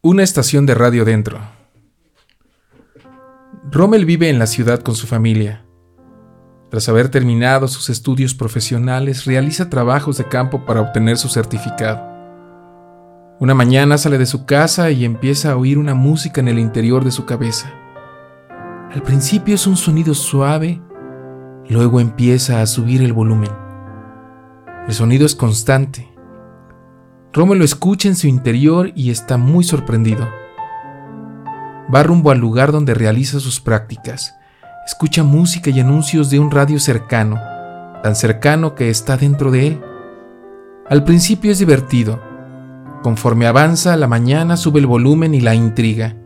Una estación de radio dentro. Rommel vive en la ciudad con su familia. Tras haber terminado sus estudios profesionales, realiza trabajos de campo para obtener su certificado. Una mañana sale de su casa y empieza a oír una música en el interior de su cabeza. Al principio es un sonido suave, luego empieza a subir el volumen. El sonido es constante. Rommel lo escucha en su interior y está muy sorprendido. Va rumbo al lugar donde realiza sus prácticas. Escucha música y anuncios de un radio cercano, tan cercano que está dentro de él. Al principio es divertido. Conforme avanza la mañana sube el volumen y la intriga.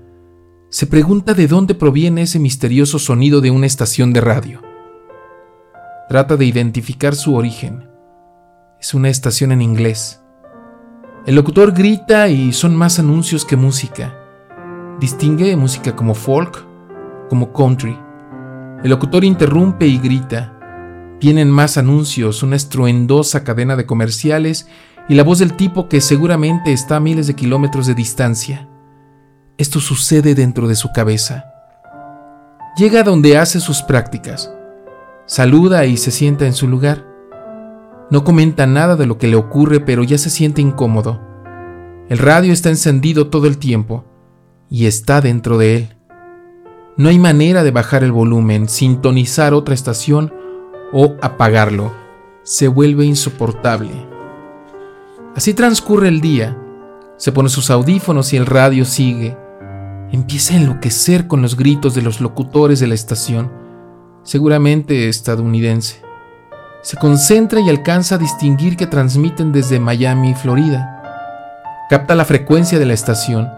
Se pregunta de dónde proviene ese misterioso sonido de una estación de radio. Trata de identificar su origen. Es una estación en inglés. El locutor grita y son más anuncios que música. Distingue música como folk, como country. El locutor interrumpe y grita. Tienen más anuncios, una estruendosa cadena de comerciales y la voz del tipo que seguramente está a miles de kilómetros de distancia. Esto sucede dentro de su cabeza. Llega donde hace sus prácticas. Saluda y se sienta en su lugar. No comenta nada de lo que le ocurre, pero ya se siente incómodo. El radio está encendido todo el tiempo y está dentro de él. No hay manera de bajar el volumen, sintonizar otra estación o apagarlo. Se vuelve insoportable. Así transcurre el día. Se pone sus audífonos y el radio sigue. Empieza a enloquecer con los gritos de los locutores de la estación, seguramente estadounidense. Se concentra y alcanza a distinguir que transmiten desde Miami, Florida. Capta la frecuencia de la estación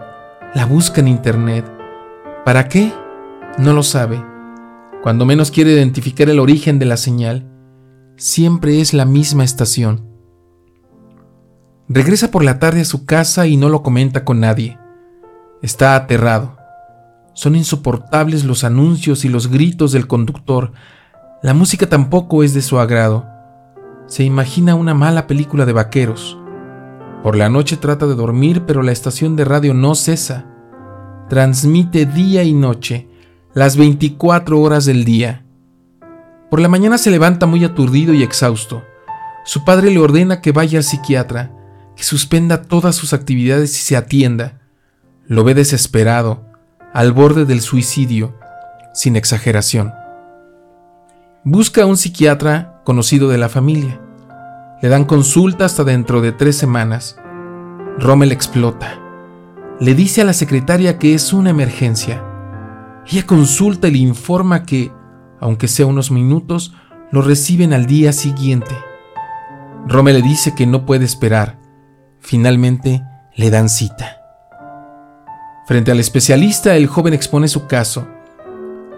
la busca en Internet. ¿Para qué? No lo sabe. Cuando menos quiere identificar el origen de la señal, siempre es la misma estación. Regresa por la tarde a su casa y no lo comenta con nadie. Está aterrado. Son insoportables los anuncios y los gritos del conductor. La música tampoco es de su agrado. Se imagina una mala película de vaqueros. Por la noche trata de dormir, pero la estación de radio no cesa. Transmite día y noche, las 24 horas del día. Por la mañana se levanta muy aturdido y exhausto. Su padre le ordena que vaya al psiquiatra, que suspenda todas sus actividades y se atienda. Lo ve desesperado, al borde del suicidio, sin exageración. Busca a un psiquiatra conocido de la familia. Le dan consulta hasta dentro de tres semanas. Rommel explota. Le dice a la secretaria que es una emergencia. Ella consulta y le informa que, aunque sea unos minutos, lo reciben al día siguiente. Rommel le dice que no puede esperar. Finalmente le dan cita. Frente al especialista, el joven expone su caso.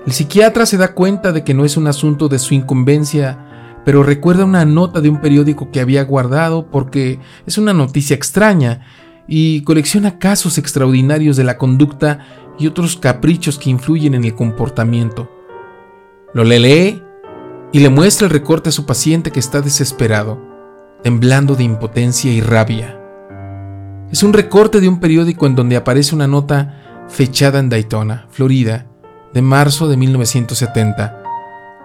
El psiquiatra se da cuenta de que no es un asunto de su incumbencia pero recuerda una nota de un periódico que había guardado porque es una noticia extraña y colecciona casos extraordinarios de la conducta y otros caprichos que influyen en el comportamiento. Lo lee y le muestra el recorte a su paciente que está desesperado, temblando de impotencia y rabia. Es un recorte de un periódico en donde aparece una nota fechada en Daytona, Florida, de marzo de 1970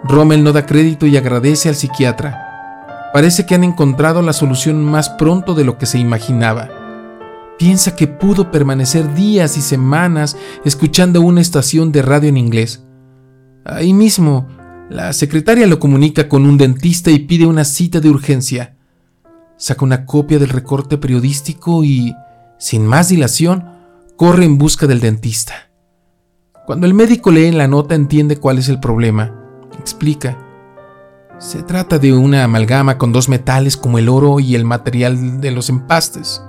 Rommel no da crédito y agradece al psiquiatra. Parece que han encontrado la solución más pronto de lo que se imaginaba. Piensa que pudo permanecer días y semanas escuchando una estación de radio en inglés. Ahí mismo, la secretaria lo comunica con un dentista y pide una cita de urgencia. Saca una copia del recorte periodístico y, sin más dilación, corre en busca del dentista. Cuando el médico lee la nota entiende cuál es el problema explica. Se trata de una amalgama con dos metales como el oro y el material de los empastes,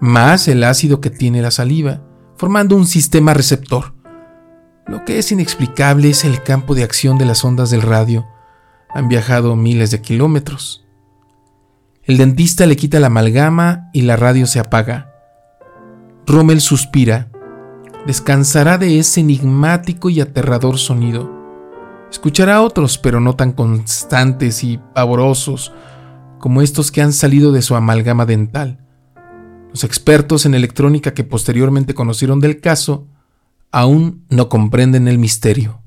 más el ácido que tiene la saliva, formando un sistema receptor. Lo que es inexplicable es el campo de acción de las ondas del radio. Han viajado miles de kilómetros. El dentista le quita la amalgama y la radio se apaga. Rommel suspira. Descansará de ese enigmático y aterrador sonido. Escuchará otros, pero no tan constantes y pavorosos como estos que han salido de su amalgama dental. Los expertos en electrónica que posteriormente conocieron del caso aún no comprenden el misterio.